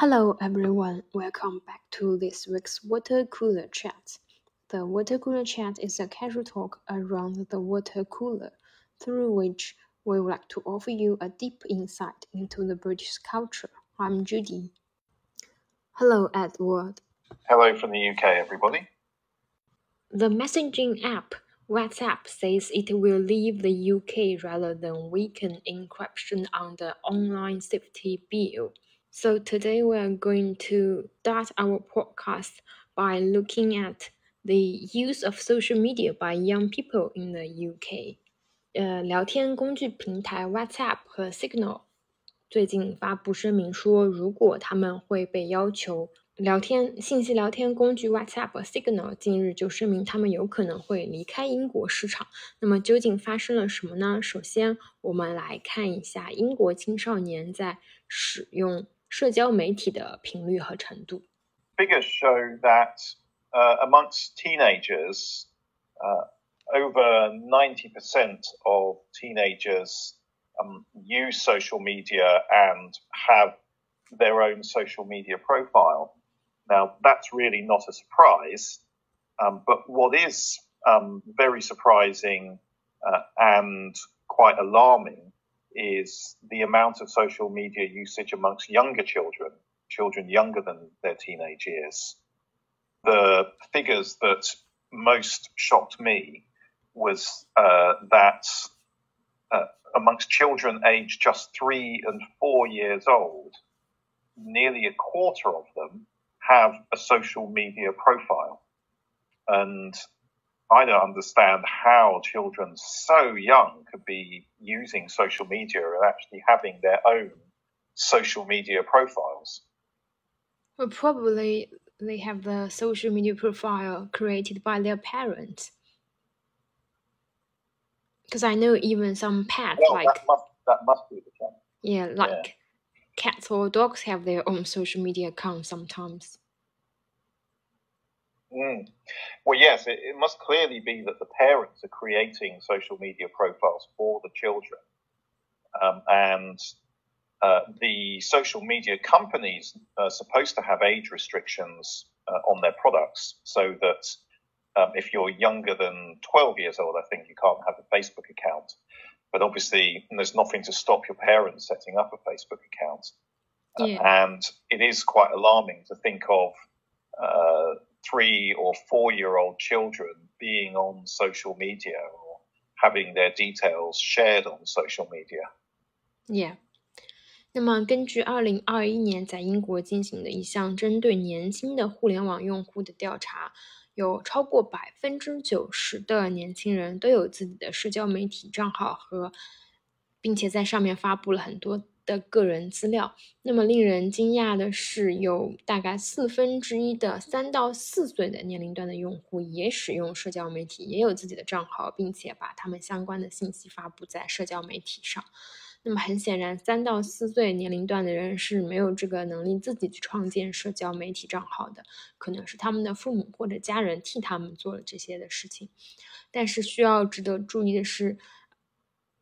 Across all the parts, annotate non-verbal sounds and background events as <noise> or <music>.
Hello everyone, welcome back to this week's Water Cooler Chat. The Water Cooler Chat is a casual talk around the water cooler, through which we would like to offer you a deep insight into the British culture. I'm Judy. Hello, Edward. Hello from the UK, everybody. The messaging app WhatsApp says it will leave the UK rather than weaken encryption on the online safety bill. So today we are going to start our podcast by looking at the use of social media by young people in the UK。呃，聊天工具平台 WhatsApp 和 Signal 最近发布声明说，如果他们会被要求聊天信息聊天工具 WhatsApp 和 Signal 近日就声明他们有可能会离开英国市场。那么究竟发生了什么呢？首先，我们来看一下英国青少年在使用。社交媒体的频率和程度。Figures show that uh, amongst teenagers, uh, over 90% of teenagers um, use social media and have their own social media profile. Now, that's really not a surprise, um, but what is um, very surprising uh, and quite alarming is the amount of social media usage amongst younger children, children younger than their teenage years. The figures that most shocked me was uh, that uh, amongst children aged just three and four years old, nearly a quarter of them have a social media profile. And I don't understand how children so young could be using social media and actually having their own social media profiles. Well, probably they have the social media profile created by their parents. Because I know even some pets well, like that must, that must be the case. Yeah, like yeah. cats or dogs have their own social media accounts sometimes. Mm. Well, yes, it, it, must clearly be that the parents are creating social media profiles for the children. Um, and uh, the social media companies are supposed to have age restrictions uh, on their products so that um, if you're younger than 12 years old, I think you can't have a Facebook account. But obviously, there's nothing to stop your parents setting up a Facebook account. Yeah. and it is quite alarming to think of uh, three or four year old children being on social media or having their details shared on social media. Yeah. 那么，根据二零二一年在英国进行的一项针对年轻的互联网用户的调查，有超过百分之九十的年轻人都有自己的社交媒体账号和，并且在上面发布了很多的个人资料。那么令人惊讶的是，有大概四分之一的三到四岁的年龄段的用户也使用社交媒体，也有自己的账号，并且把他们相关的信息发布在社交媒体上。那么很显然，三到四岁年龄段的人是没有这个能力自己去创建社交媒体账号的，可能是他们的父母或者家人替他们做了这些的事情。但是需要值得注意的是。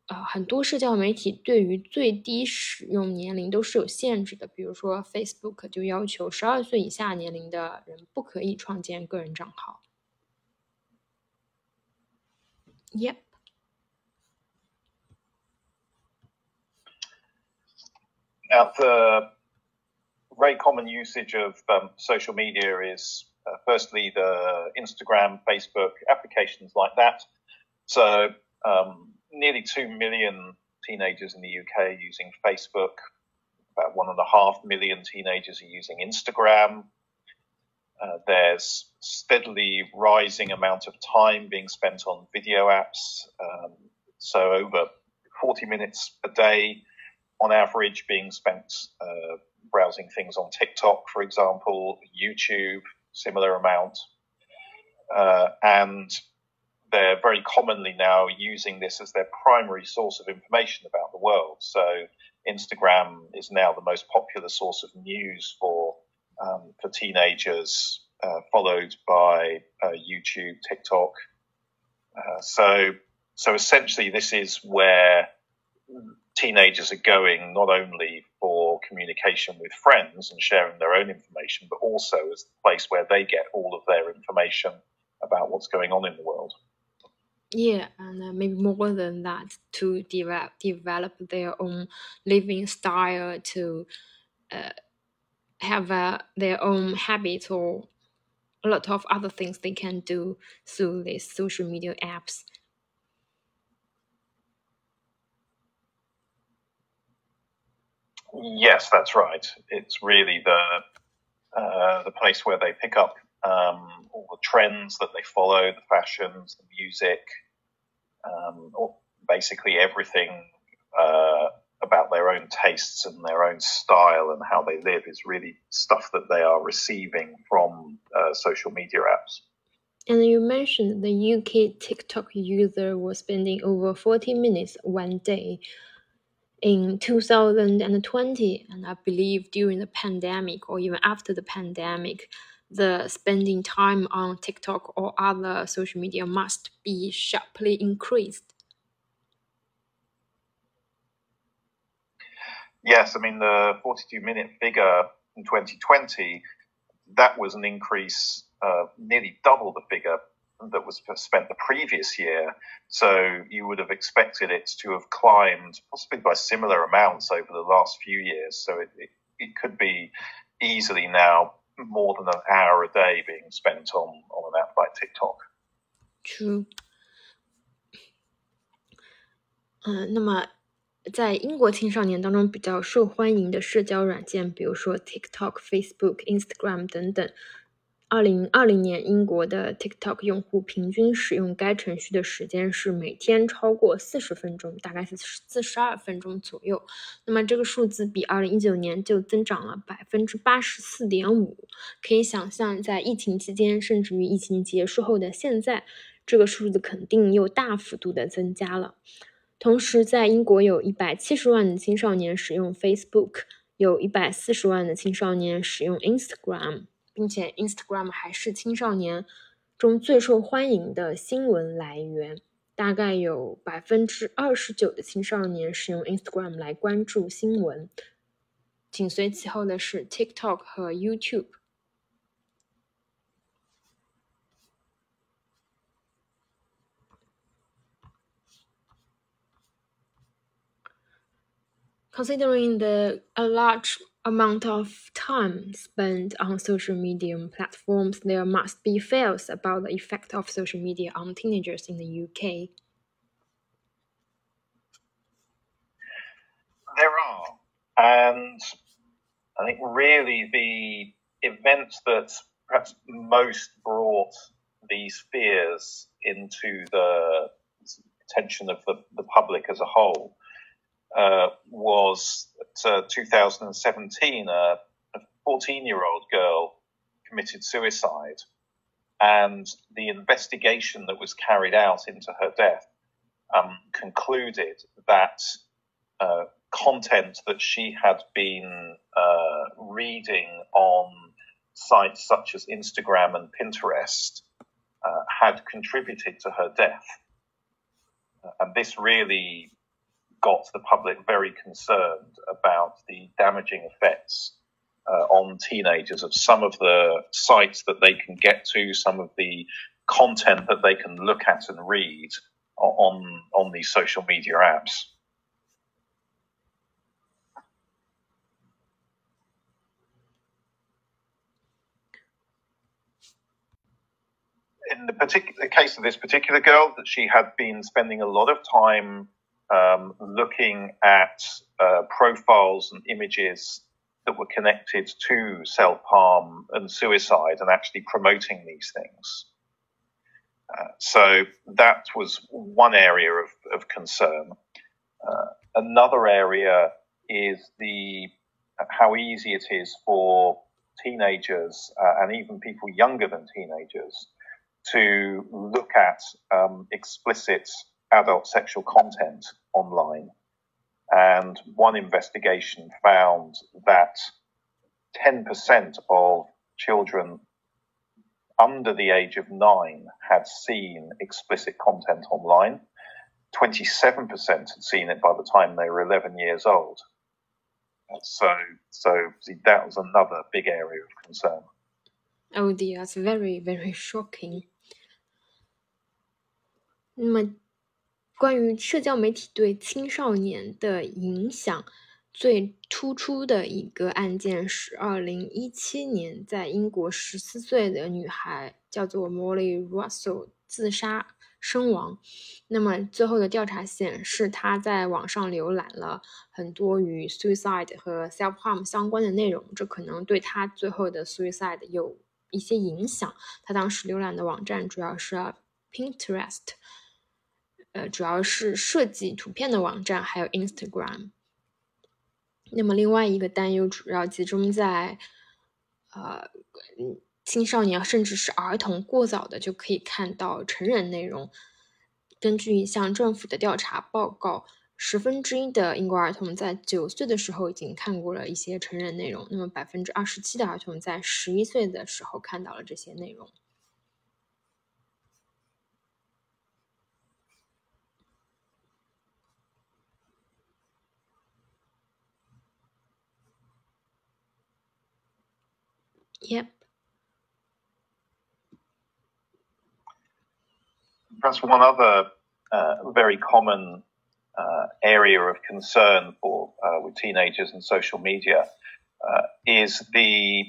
呃，很多社交媒体对于最低使用年龄都是有限制的，比如说 Facebook 就要求十二岁以下年龄的人不可以创建个人账号。Yep. Now, the very common usage of um, social media is uh, firstly the Instagram, Facebook applications like that. So um, nearly 2 million teenagers in the UK using Facebook. About one and a half million teenagers are using Instagram. Uh, there's steadily rising amount of time being spent on video apps. Um, so over 40 minutes a day on average being spent uh, browsing things on TikTok, for example, YouTube, similar amount. Uh, and they're very commonly now using this as their primary source of information about the world. So Instagram is now the most popular source of news for um, for teenagers, uh, followed by uh, YouTube, TikTok. Uh, so so essentially, this is where teenagers are going not only for communication with friends and sharing their own information, but also as the place where they get all of their information about what's going on in the world. Yeah, and uh, maybe more than that, to develop develop their own living style, to uh, have uh, their own habits or a lot of other things they can do through these social media apps. Yes, that's right. It's really the uh, the place where they pick up um, all the trends that they follow, the fashions, the music, um, basically everything uh, about their own tastes and their own style and how they live is really stuff that they are receiving from uh, social media apps. And you mentioned the UK TikTok user was spending over 40 minutes one day in 2020. And I believe during the pandemic or even after the pandemic, the spending time on TikTok or other social media must be sharply increased. Yes, I mean the 42 minute figure in 2020, that was an increase uh, nearly double the figure that was spent the previous year. So you would have expected it to have climbed possibly by similar amounts over the last few years. So it, it, it could be easily now more than an hour a day being spent on, on an app like TikTok. True. 嗯，那么在英国青少年当中比较受欢迎的社交软件，比如说 TikTok、Facebook、Instagram 等等。 二零二零年，英国的 TikTok 用户平均使用该程序的时间是每天超过四十分钟，大概是四十二分钟左右。那么这个数字比二零一九年就增长了百分之八十四点五。可以想象，在疫情期间，甚至于疫情结束后的现在，这个数字肯定又大幅度的增加了。同时，在英国有一百七十万的青少年使用 Facebook，有一百四十万的青少年使用 Instagram，并且 Instagram 还是青少年中最受欢迎的新闻来源。大概有百分之二十九的青少年使用 Instagram 来关注新闻，紧随其后的是 TikTok 和 YouTube。considering the a large amount of time spent on social media platforms, there must be fears about the effect of social media on teenagers in the UK. There are, and I think really the events that perhaps most brought these fears into the attention of the, the public as a whole uh, was uh, 2017, a 14 year old girl committed suicide. And the investigation that was carried out into her death um, concluded that uh, content that she had been uh, reading on sites such as Instagram and Pinterest uh, had contributed to her death. and this really got the public very concerned about the damaging effects uh, on teenagers of some of the sites that they can get to, some of the content that they can look at and read on on these social media apps. In the particular case of this particular girl, that she had been spending a lot of time um, looking at uh, profiles and images that were connected to self harm and suicide and actually promoting these things. Uh, so that was one area of, of concern. Uh, another area is the how easy it is for teenagers uh, and even people younger than teenagers to look at um, explicit adult sexual content online. And one investigation found that 10% of children under the age of nine had seen explicit content online. 27% had seen it by the time they were 11 years old. So, so that was another big area of concern. Oh dear, that's very very shocking. 那么，关于社交媒体对青少年的影响，最突出的一个案件是二零一七年在英国十四岁的女孩叫做 Molly Russell 自杀身亡。那么最后的调查显示，她在网上浏览了很多与 suicide 和 self harm 相关的内容，这可能对她最后的 suicide 有一些影响。她当时浏览的网站主要是 Pinterest，呃，主要是设计图片的网站，还有 Instagram。那么另外一个担忧主要集中在，呃，青少年甚至是儿童过早的就可以看到成人内容。根据一项政府的调查报告，十分之一的英国儿童在九岁的时候已经看过了一些成人内容。那么百分之二十七的儿童在十一岁的时候看到了这些内容。Yep. Perhaps one other uh, very common uh, area of concern for uh, with teenagers and social media uh, is the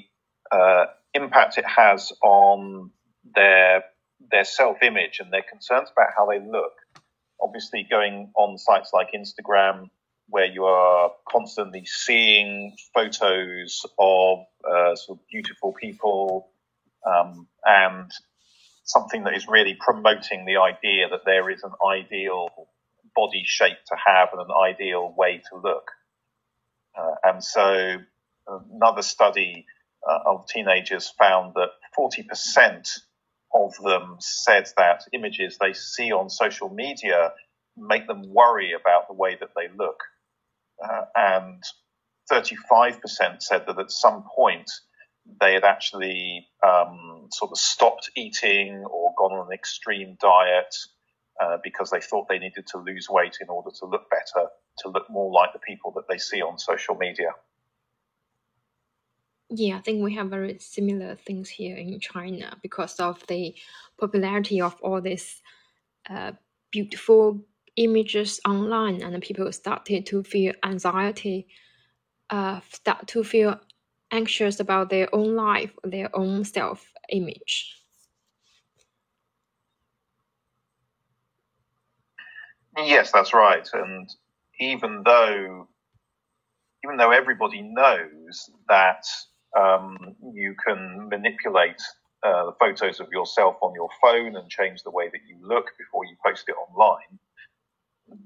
uh, impact it has on their their self image and their concerns about how they look. Obviously, going on sites like Instagram where you are constantly seeing photos of uh, sort of beautiful people um, and something that is really promoting the idea that there is an ideal body shape to have and an ideal way to look. Uh, and so another study uh, of teenagers found that 40% of them said that images they see on social media make them worry about the way that they look uh, and 35% said that at some point they had actually um, sort of stopped eating or gone on an extreme diet uh, because they thought they needed to lose weight in order to look better, to look more like the people that they see on social media. Yeah, I think we have very similar things here in China because of the popularity of all these uh, beautiful images online and people started to feel anxiety, uh, start to feel anxious about their own life, their own self image. Yes, that's right. And even though, even though everybody knows that um, you can manipulate uh, the photos of yourself on your phone and change the way that you look before you post it online,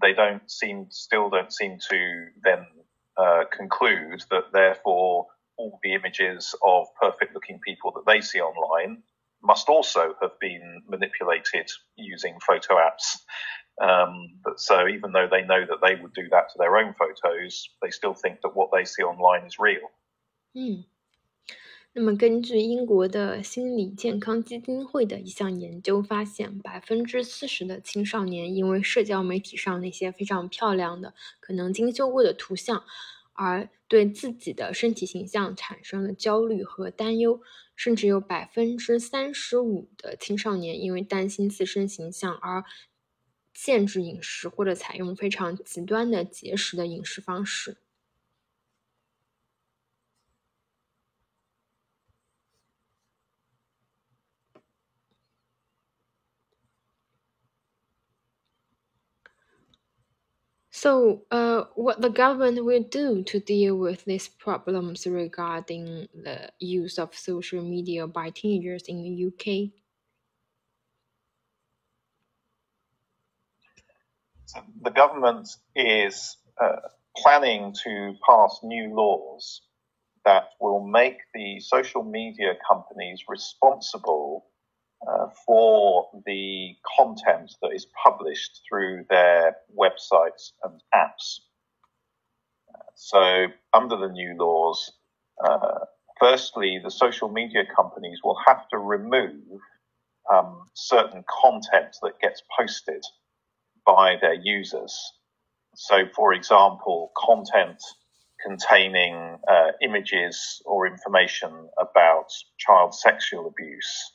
they don't seem still don't seem to then uh, conclude that therefore all the images of perfect looking people that they see online must also have been manipulated using photo apps. Um, but so even though they know that they would do that to their own photos, they still think that what they see online is real. Mm. 那么，根据英国的心理健康基金会的一项研究发现，百分之四十的青少年因为社交媒体上那些非常漂亮的、可能精修过的图像，而对自己的身体形象产生了焦虑和担忧。甚至有百分之三十五的青少年因为担心自身形象而限制饮食，或者采用非常极端的节食的饮食方式。So, uh, what the government will do to deal with these problems regarding the use of social media by teenagers in the UK? So the government is uh, planning to pass new laws that will make the social media companies responsible uh, for the content that is published through their websites and apps. so, under the new laws, uh, firstly, the social media companies will have to remove um, certain content that gets posted by their users. So, for example, content containing uh, images or information about child sexual abuse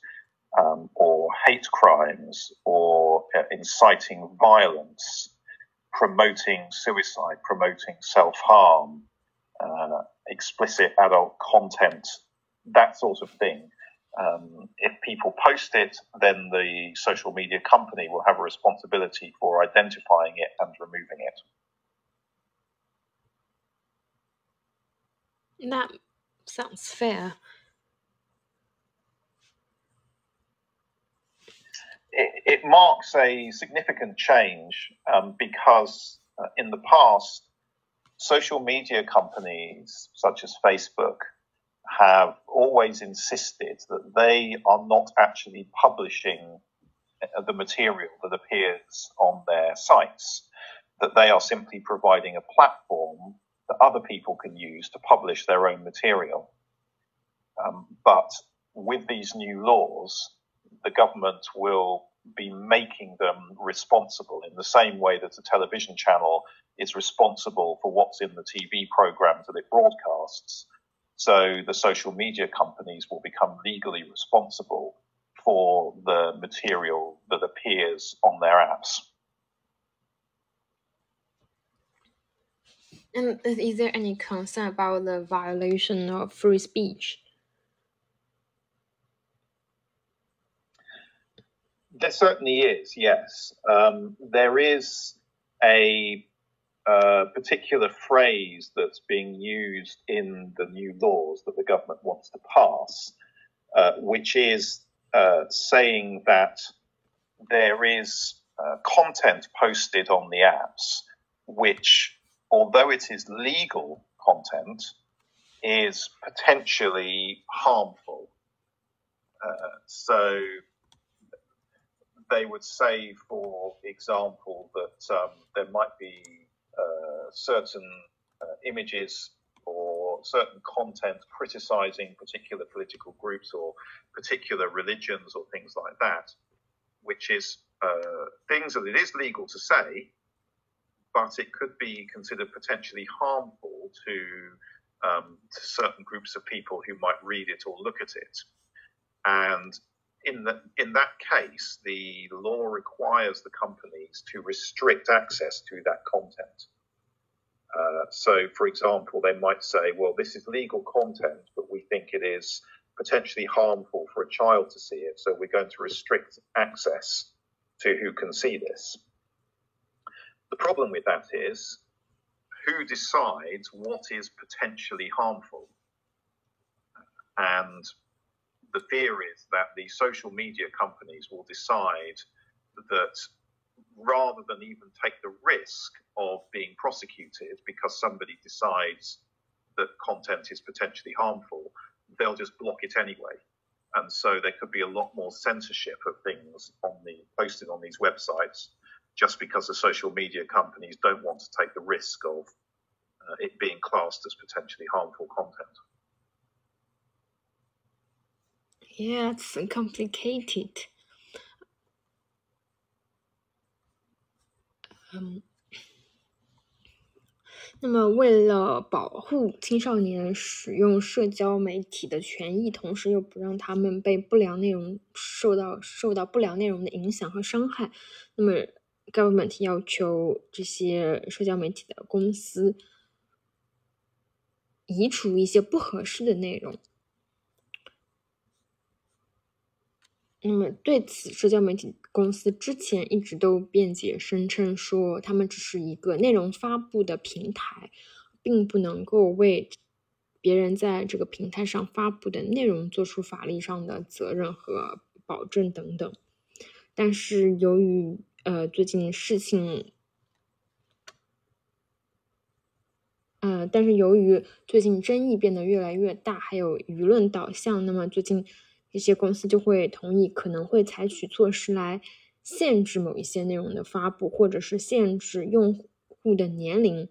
um, or hate crimes or uh, inciting violence, promoting suicide, promoting self harm, uh, explicit adult content, that sort of thing. Um, if people post it, then the social media company will have a responsibility for identifying it and removing it. That sounds fair. It, marks a significant change um, because uh, in the past, social media companies such as Facebook have always insisted that they are not actually publishing uh, the material that appears on their sites, that they are simply providing a platform that other people can use to publish their own material. Um, but with these new laws, the government will be making them responsible in the same way that a television channel is responsible for what's in the TV programs that it broadcasts. So the social media companies will become legally responsible for the material that appears on their apps. And is there any concern about the violation of free speech? There certainly is, yes. Um, there is a uh, particular phrase that's being used in the new laws that the government wants to pass, uh, which is uh, saying that there is uh, content posted on the apps which although it is legal content, is potentially harmful. Uh, so they would say, for example, that um, there might be uh, certain uh, images or certain content criticizing particular political groups or particular religions or things like that, which is uh, things that it is legal to say, but it could be considered potentially harmful to, um, to certain groups of people who might read it or look at it. And in, the, in that case, the law requires the companies to restrict access to that content. Uh, so, for example, they might say, well, this is legal content, but we think it is potentially harmful for a child to see it, so we're going to restrict access to who can see this. The problem with that is who decides what is potentially harmful? And the fear is that the social media companies will decide that rather than even take the risk of being prosecuted because somebody decides that content is potentially harmful, they'll just block it anyway. And so there could be a lot more censorship of things on the posted on these websites just because the social media companies don't want to take the risk of uh, it being classed as potentially harmful content. Yeah, it's complicated. Um, 那么，为了保护青少年使用社交媒体的权益，同时又不让他们被不良内容受到受到不良内容的影响和伤害，那么 government 要求这些社交媒体的公司移除一些不合适的内容。那么，对此，社交媒体公司之前一直都辩解声称说，他们只是一个内容发布的平台，并不能够为别人在这个平台上发布的内容做出法律上的责任和保证等等。但是，由于呃，最近事情，呃，但是由于最近争议变得越来越大，还有舆论导向，那么最近一些公司就会同意，可能会采取措施来限制某一些内容的发布，或者是限制用户的年龄，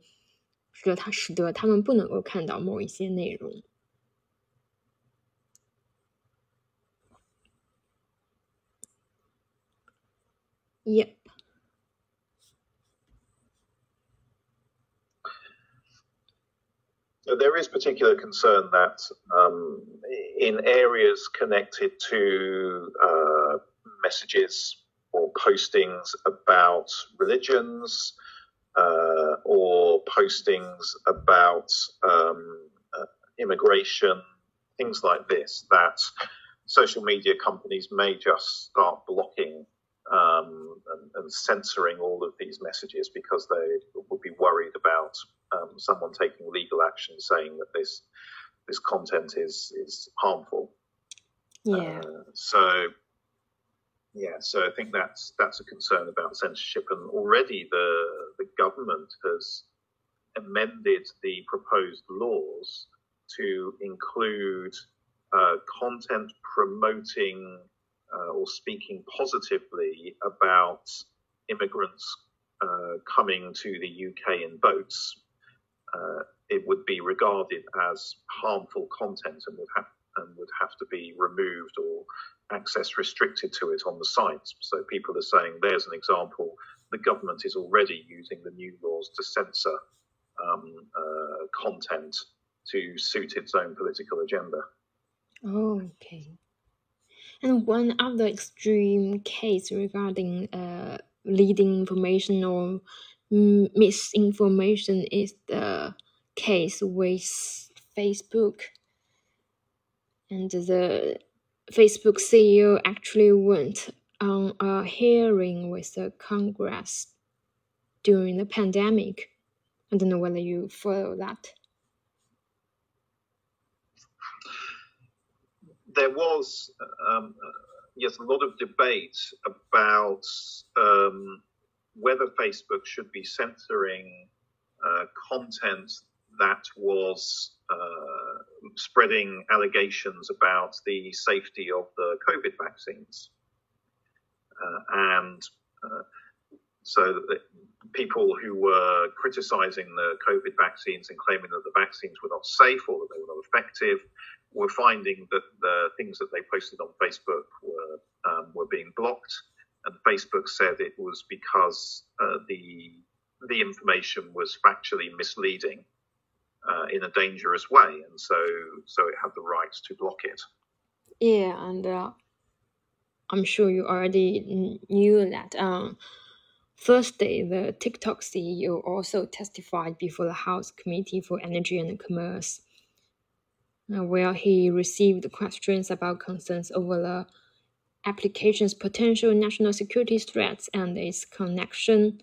使得他使得他们不能够看到某一些内容。一 there is particular concern that um, in areas connected to uh, messages or postings about religions uh, or postings about um, uh, immigration, things like this, that social media companies may just start blocking um, and, and, censoring all of these messages because they would be worried about um, someone taking legal action saying that this this content is is harmful. Yeah. Uh, so yeah, so I think that's that's a concern about censorship, and already the the government has amended the proposed laws to include uh, content promoting uh, or speaking positively about immigrants uh, coming to the UK in boats, uh, it would be regarded as harmful content and would have and would have to be removed or access restricted to it on the site. So people are saying there's an example. The government is already using the new laws to censor um, uh, content to suit its own political agenda. Oh, okay. And one other extreme case regarding uh, leading information or misinformation is the case with Facebook. And the Facebook CEO actually went on a hearing with the Congress during the pandemic. I don't know whether you follow that. there was, um, uh, yes, a lot of debate about um, whether Facebook should be censoring uh, content that was uh, spreading allegations about the safety of the COVID vaccines. Uh, and uh, so people who were criticizing the COVID vaccines and claiming that the vaccines were not safe or that they were not effective were finding that the things that they posted on Facebook were um, were being blocked, and Facebook said it was because uh, the the information was factually misleading uh, in a dangerous way, and so so it had the right to block it. Yeah, and uh, I'm sure you already knew that. Um, Thursday, the TikTok CEO also testified before the House Committee for Energy and Commerce uh, where he received questions about concerns over the application's potential national security threats and its connection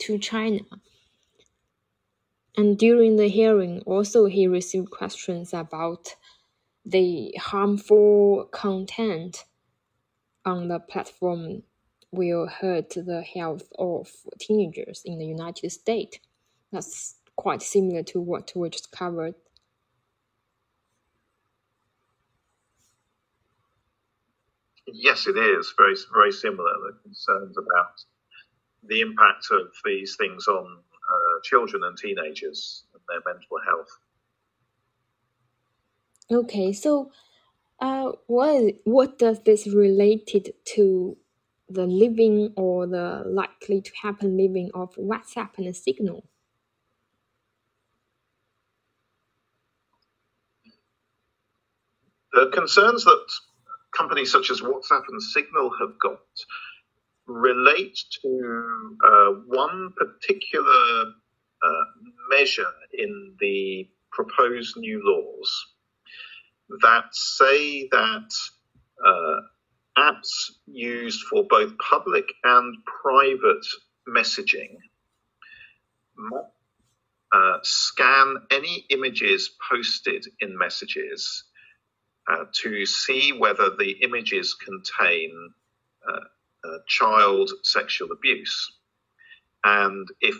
to China. And during the hearing, also he received questions about the harmful content on the platform will hurt the health of teenagers in the United States. That's quite similar to what we just covered. Yes, it is very very similar. The concerns about the impact of these things on uh, children and teenagers and their mental health. Okay, so uh, what what does this related to the living or the likely to happen living of WhatsApp and Signal? The concerns that companies such as WhatsApp and Signal have got relate to uh, one particular uh, measure in the proposed new laws that say that uh, apps used for both public and private messaging uh, scan any images posted in messages uh, to see whether the images contain uh, uh child sexual abuse. And if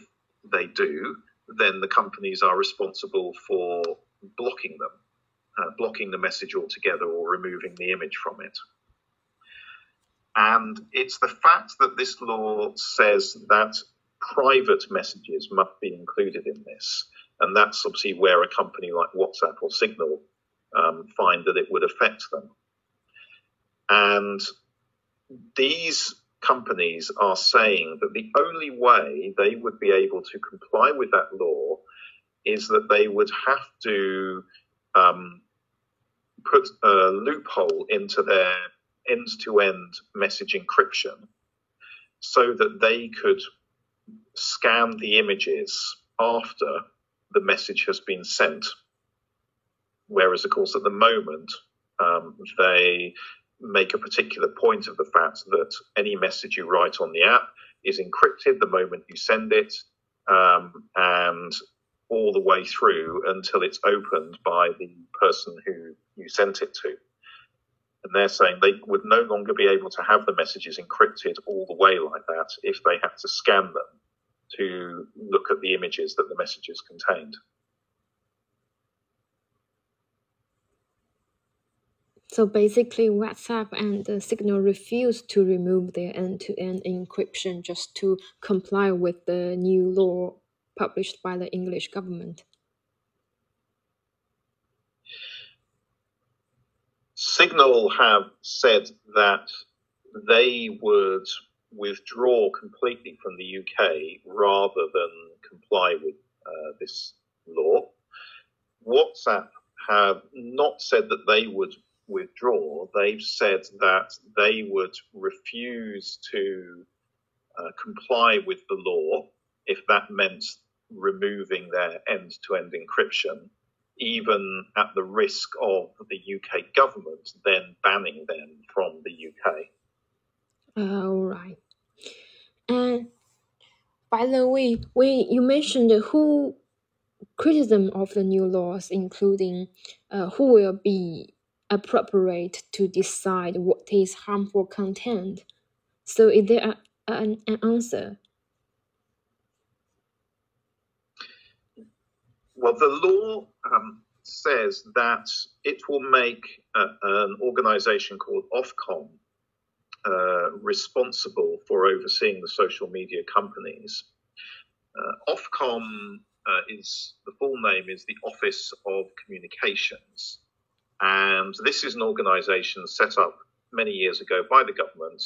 they do, then the companies are responsible for blocking them, uh, blocking the message altogether or removing the image from it. And it's the fact that this law says that private messages must be included in this. And that's obviously where a company like WhatsApp or Signal um, find that it would affect them. And these companies are saying that the only way they would be able to comply with that law is that they would have to um, put a loophole into their end to end message encryption so that they could scan the images after the message has been sent. Whereas, of course, at the moment, um, they make a particular point of the fact that any message you write on the app is encrypted the moment you send it, um, and all the way through until it's opened by the person who you sent it to. And they're saying they would no longer be able to have the messages encrypted all the way like that if they had to scan them to look at the images that the messages contained. So basically, WhatsApp and the Signal refuse to remove their end-to-end encryption just to comply with the new law published by the English government. Signal have said that they would withdraw completely from the UK rather than comply with uh, this law. WhatsApp have not said that they would withdraw, they've said that they would refuse to uh, comply with the law if that meant removing their end to end encryption, even at the risk of the UK government then banning them from the UK. All right. And by the way, we you mentioned who criticism of the new laws, including uh, who will be appropriate to decide what is harmful content. So, is there a, an, an answer? Well, the law um, says that it will make uh, an organization called Ofcom uh, responsible for overseeing the social media companies. Uh, Ofcom uh, is the full name is the Office of Communications, and this is an organisation set up many years ago by the government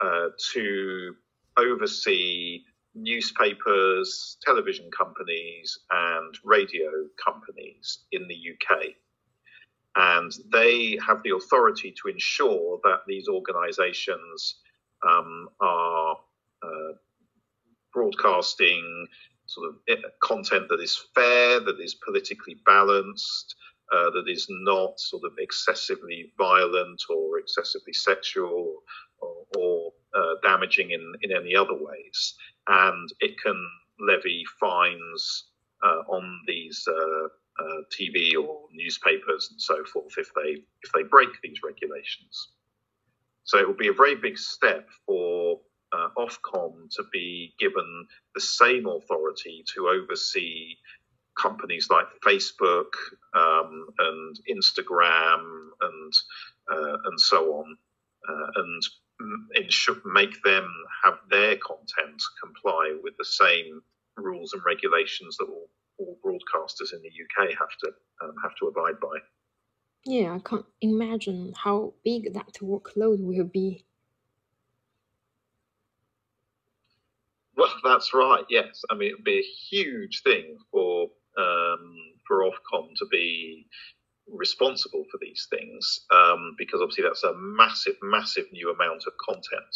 uh, to oversee newspapers, television companies, and radio companies in the UK. And they have the authority to ensure that these organisations um, are uh, broadcasting sort of eh, content that is fair, that is politically balanced, uh, that is not sort of excessively violent or excessively sexual or, or uh, damaging in, in any other ways. And it can levy fines uh, on these uh, uh, TV or newspapers and so forth if they if they break these regulations. So it will be a very big step for uh, Ofcom to be given the same authority to oversee companies like Facebook um, and Instagram and uh, and so on, uh, and ensure, make them have their content comply with the same rules and regulations that all, all broadcasters in the UK have to um, have to abide by. Yeah, I can't imagine how big that workload will be. Well, that's right. Yes, I mean it'd be a huge thing for um, for Ofcom to be responsible for these things um, because obviously that's a massive, massive new amount of content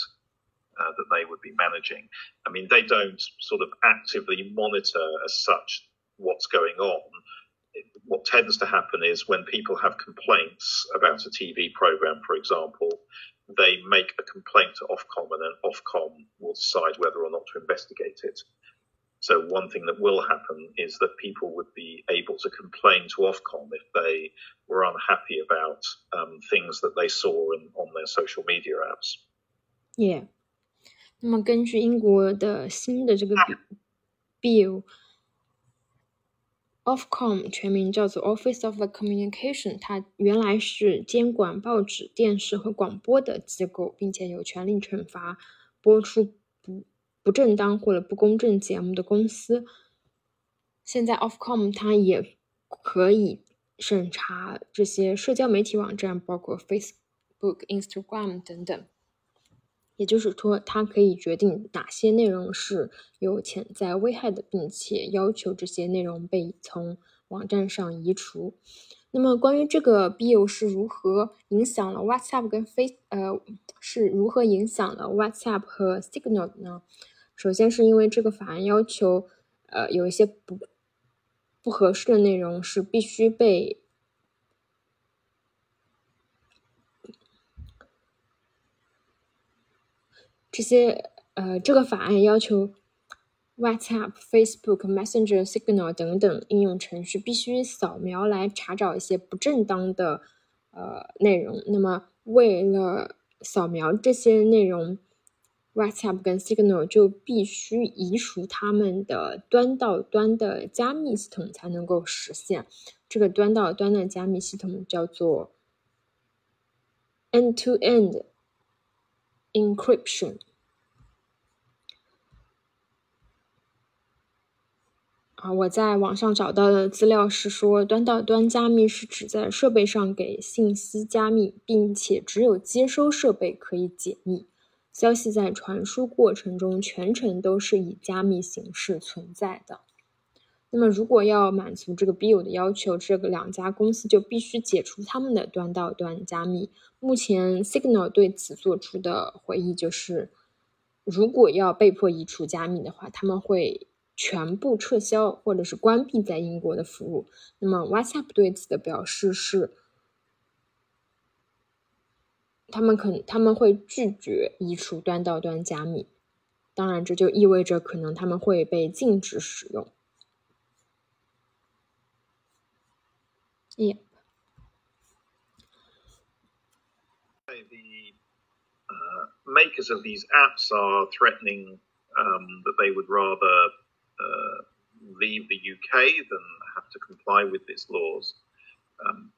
uh, that they would be managing. I mean, they don't sort of actively monitor as such what's going on. What tends to happen is when people have complaints about a TV program, for example, they make a complaint to Ofcom and then Ofcom will decide whether or not to investigate it. So one thing that will happen is that people would be able to complain to Ofcom if they were unhappy about um, things that they saw in, on their social media apps. Yeah. 那么根据英国的新的这个 bill，Ofcom 全名叫做 Office of the Communication，它原来是监管报纸、电视和广播的机构，并且有权利惩罚播出不 不正当或者不公正节目的公司，现在 Ofcom 它也可以审查这些社交媒体网站，包括 Facebook、Instagram 等等。也就是说，它可以决定哪些内容是有潜在危害的，并且要求这些内容被从网站上移除。那么，关于这个 bill 是如何影响了 WhatsApp 跟 Face 呃是如何影响了 WhatsApp 和 Signal 呢？首先是因为这个法案要求，呃，有一些不不合适的内容是必须被。这些呃，这个法案要求 WhatsApp、Facebook、Messenger、Signal 等等应用程序必须扫描来查找一些不正当的呃内容。那么，为了扫描这些内容，WhatsApp 跟 Signal 就必须移除他们的端到端的加密系统才能够实现。这个端到端的加密系统叫做 End-to-End。encryption 啊，我在网上找到的资料是说，端到端加密是指在设备上给信息加密，并且只有接收设备可以解密，消息在传输过程中全程都是以加密形式存在的。那么，如果要满足这个 bill 的要求，这个两家公司就必须解除他们的端到端加密。目前，Signal 对此做出的回应就是，如果要被迫移除加密的话，他们会全部撤销或者是关闭在英国的服务。那么，WhatsApp 对此的表示是，他们可他们会拒绝移除端到端加密。当然，这就意味着可能他们会被禁止使用。Yeah. The uh, makers of these apps are threatening um, that they would rather uh, leave the UK than have to comply with these laws. Um,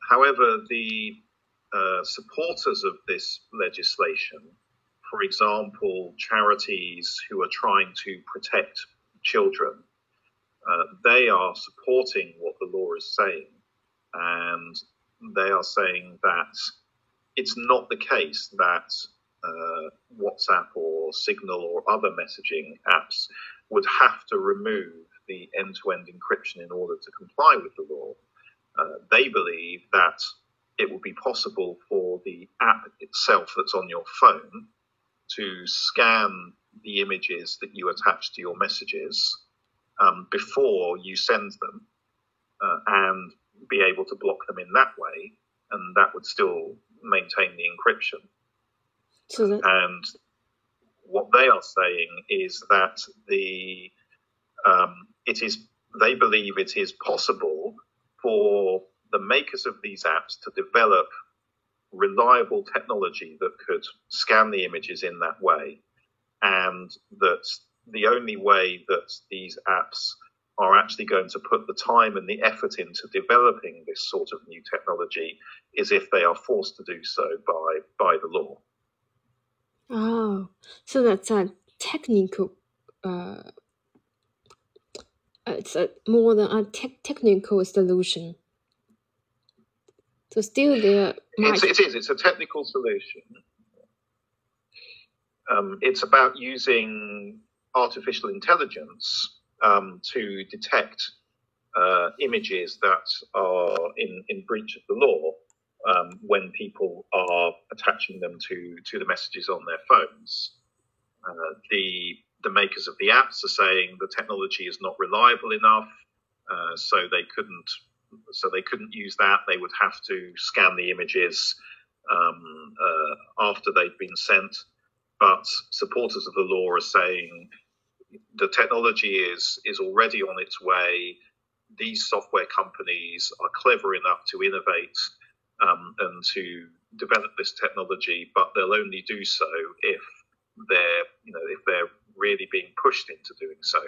however, the uh, supporters of this legislation, for example, charities who are trying to protect children, uh, they are supporting what the law is saying, and they are saying that it's not the case that uh, WhatsApp or Signal or other messaging apps would have to remove the end to end encryption in order to comply with the law. Uh, they believe that it will be possible for the app itself that's on your phone to scan the images that you attach to your messages um, before you send them uh, and be able to block them in that way, and that would still maintain the encryption. And what they are saying is that the um, it is they believe it is possible for the makers of these apps to develop reliable technology that could scan the images in that way, and that the only way that these apps are actually going to put the time and the effort into developing this sort of new technology is if they are forced to do so by by the law. Oh, so that's a technical. Uh, it's a more than a te- technical solution. So still there. Might... It's, it is. It's a technical solution. Um, it's about using artificial intelligence um, to detect uh, images that are in, in breach of the law um, when people are attaching them to, to the messages on their phones. Uh, the the makers of the apps are saying the technology is not reliable enough, uh, so they couldn't so they couldn't use that. They would have to scan the images um, uh, after they'd been sent. But supporters of the law are saying the technology is is already on its way. These software companies are clever enough to innovate um, and to develop this technology, but they'll only do so if they're you know if they're really being pushed into doing so.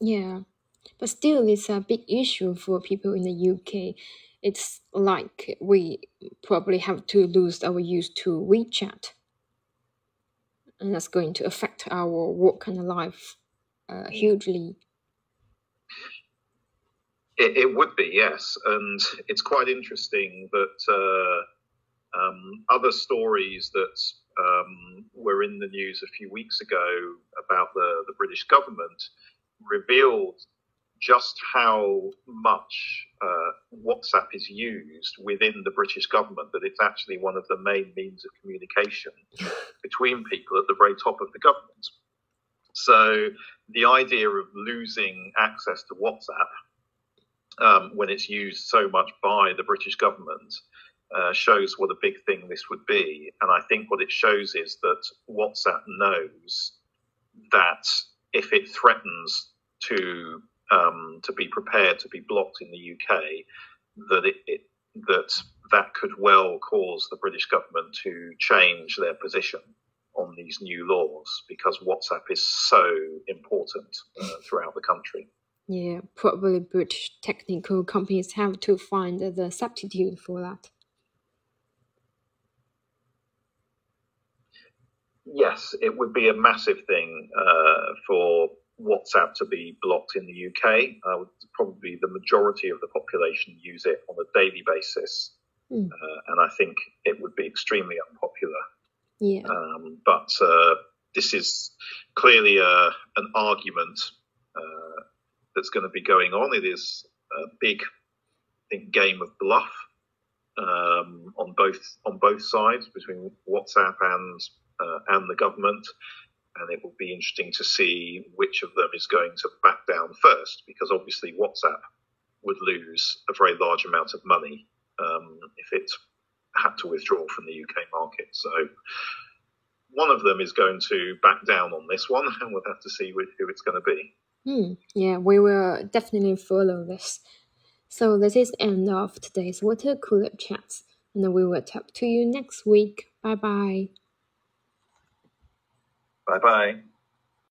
Yeah, but still, it's a big issue for people in the UK. It's like we probably have to lose our use to WeChat, and that's going to affect our work and life uh, hugely. It, it, would be, yes. And it's quite interesting that uh, um, other stories that um, were in the news a few weeks ago about the, the British government revealed just how much uh, WhatsApp is used within the British government, that it's actually one of the main means of communication <laughs> between people at the very top of the government. So the idea of losing access to WhatsApp um, when it's used so much by the British government uh, shows what a big thing this would be. And I think what it shows is that WhatsApp knows that if it threatens to um, to be prepared to be blocked in the UK, that it, it, that that could well cause the British government to change their position on these new laws because WhatsApp is so important uh, throughout the country. Yeah, probably British technical companies have to find the substitute for that. Yes, it would be a massive thing uh, for WhatsApp to be blocked in the UK. Uh, probably the majority of the population use it on a daily basis, mm. uh, and I think it would be extremely unpopular. Yeah. Um, but uh, this is clearly a, uh, an argument uh, that's going to be going on. It is a big, I think, game of bluff um, on both on both sides between WhatsApp and uh, and the government and it will be interesting to see which of them is going to back down first, because obviously WhatsApp would lose a very large amount of money um, if it had to withdraw from the UK market. So one of them is going to back down on this one, <laughs> and we'll have to see who it's going to be. Hmm. Yeah, we will definitely follow this. So this is the end of today's water cooler chat, and we will talk to you next week. Bye bye. Bye bye.